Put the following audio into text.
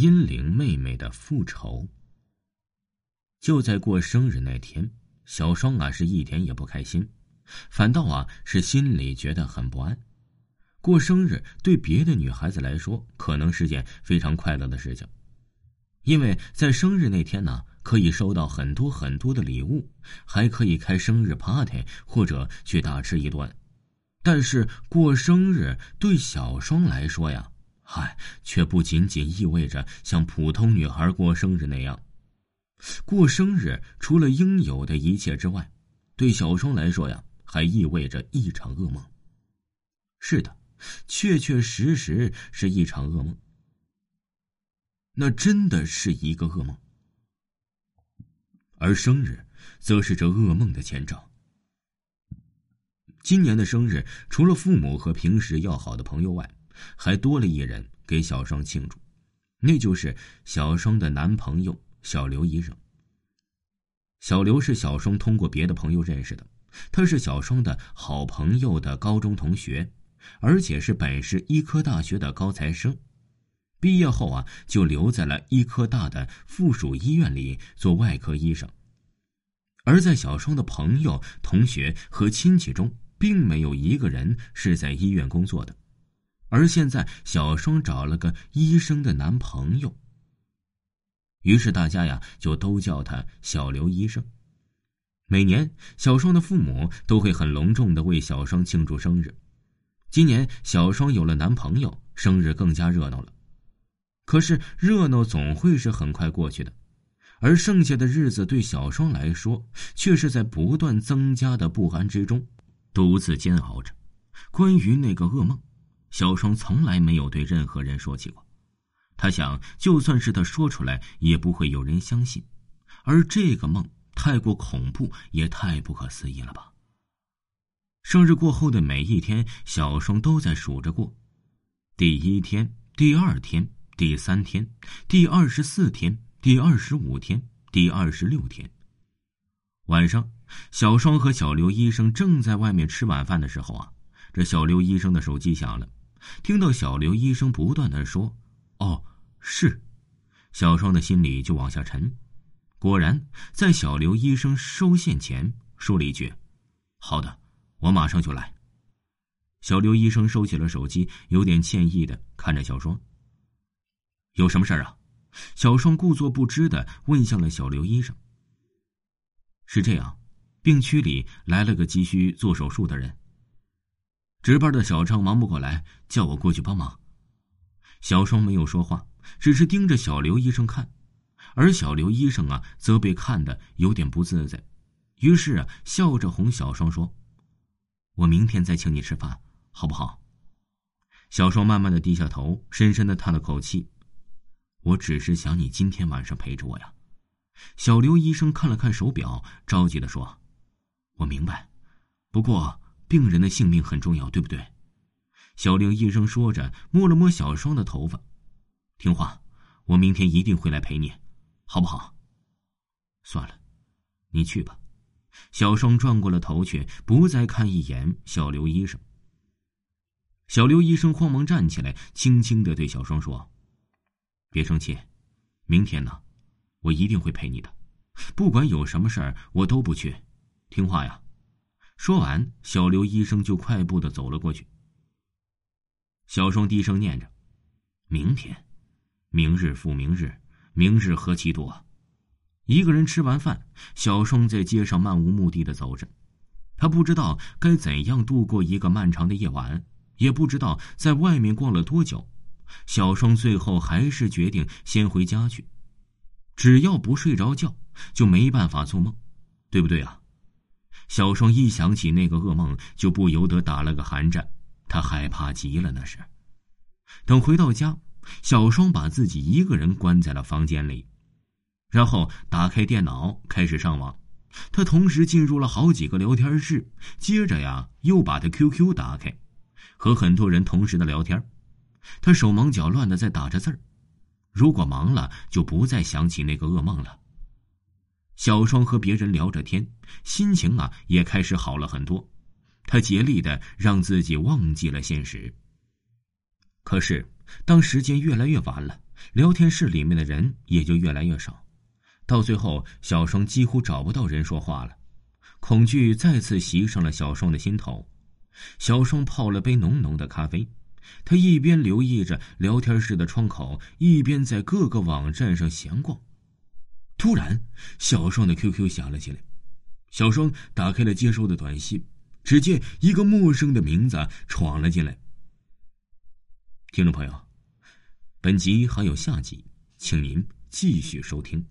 阴灵妹妹的复仇。就在过生日那天，小双啊是一点也不开心，反倒啊是心里觉得很不安。过生日对别的女孩子来说，可能是件非常快乐的事情，因为在生日那天呢，可以收到很多很多的礼物，还可以开生日 party 或者去大吃一顿。但是过生日对小双来说呀。嗨，却不仅仅意味着像普通女孩过生日那样。过生日除了应有的一切之外，对小双来说呀，还意味着一场噩梦。是的，确确实实是一场噩梦。那真的是一个噩梦，而生日则是这噩梦的前兆。今年的生日，除了父母和平时要好的朋友外，还多了一人给小双庆祝，那就是小双的男朋友小刘医生。小刘是小双通过别的朋友认识的，他是小双的好朋友的高中同学，而且是本市医科大学的高材生。毕业后啊，就留在了医科大的附属医院里做外科医生。而在小双的朋友、同学和亲戚中，并没有一个人是在医院工作的。而现在，小双找了个医生的男朋友。于是大家呀，就都叫他小刘医生。每年，小双的父母都会很隆重的为小双庆祝生日。今年，小双有了男朋友，生日更加热闹了。可是，热闹总会是很快过去的，而剩下的日子对小双来说，却是在不断增加的不安之中，独自煎熬着。关于那个噩梦。小双从来没有对任何人说起过，他想，就算是他说出来，也不会有人相信。而这个梦太过恐怖，也太不可思议了吧？生日过后的每一天，小双都在数着过：第一天、第二天、第三天、第二十四天、第二十五天、第二十六天。晚上，小双和小刘医生正在外面吃晚饭的时候啊，这小刘医生的手机响了。听到小刘医生不断的说：“哦，是。”小双的心里就往下沉。果然，在小刘医生收线前说了一句：“好的，我马上就来。”小刘医生收起了手机，有点歉意的看着小双：“有什么事儿啊？”小双故作不知的问向了小刘医生：“是这样，病区里来了个急需做手术的人。”值班的小张忙不过来，叫我过去帮忙。小双没有说话，只是盯着小刘医生看，而小刘医生啊，则被看得有点不自在，于是，笑着哄小双说：“我明天再请你吃饭，好不好？”小双慢慢的低下头，深深的叹了口气：“我只是想你今天晚上陪着我呀。”小刘医生看了看手表，着急的说：“我明白，不过……”病人的性命很重要，对不对？小刘医生说着，摸了摸小双的头发，听话，我明天一定会来陪你，好不好？算了，你去吧。小双转过了头去，不再看一眼小刘医生。小刘医生慌忙站起来，轻轻的对小双说：“别生气，明天呢，我一定会陪你的，不管有什么事儿，我都不去，听话呀。”说完，小刘医生就快步的走了过去。小双低声念着：“明天，明日复明日，明日何其多。”一个人吃完饭，小双在街上漫无目的的走着。他不知道该怎样度过一个漫长的夜晚，也不知道在外面逛了多久。小双最后还是决定先回家去。只要不睡着觉，就没办法做梦，对不对啊？小双一想起那个噩梦，就不由得打了个寒战，他害怕极了。那是，等回到家，小双把自己一个人关在了房间里，然后打开电脑开始上网。他同时进入了好几个聊天室，接着呀，又把他 QQ 打开，和很多人同时的聊天。他手忙脚乱的在打着字儿，如果忙了，就不再想起那个噩梦了。小双和别人聊着天，心情啊也开始好了很多。他竭力的让自己忘记了现实。可是，当时间越来越晚了，聊天室里面的人也就越来越少。到最后，小双几乎找不到人说话了，恐惧再次袭上了小双的心头。小双泡了杯浓浓的咖啡，他一边留意着聊天室的窗口，一边在各个网站上闲逛。突然，小双的 QQ 响了起来，小双打开了接收的短信，只见一个陌生的名字闯了进来。听众朋友，本集还有下集，请您继续收听。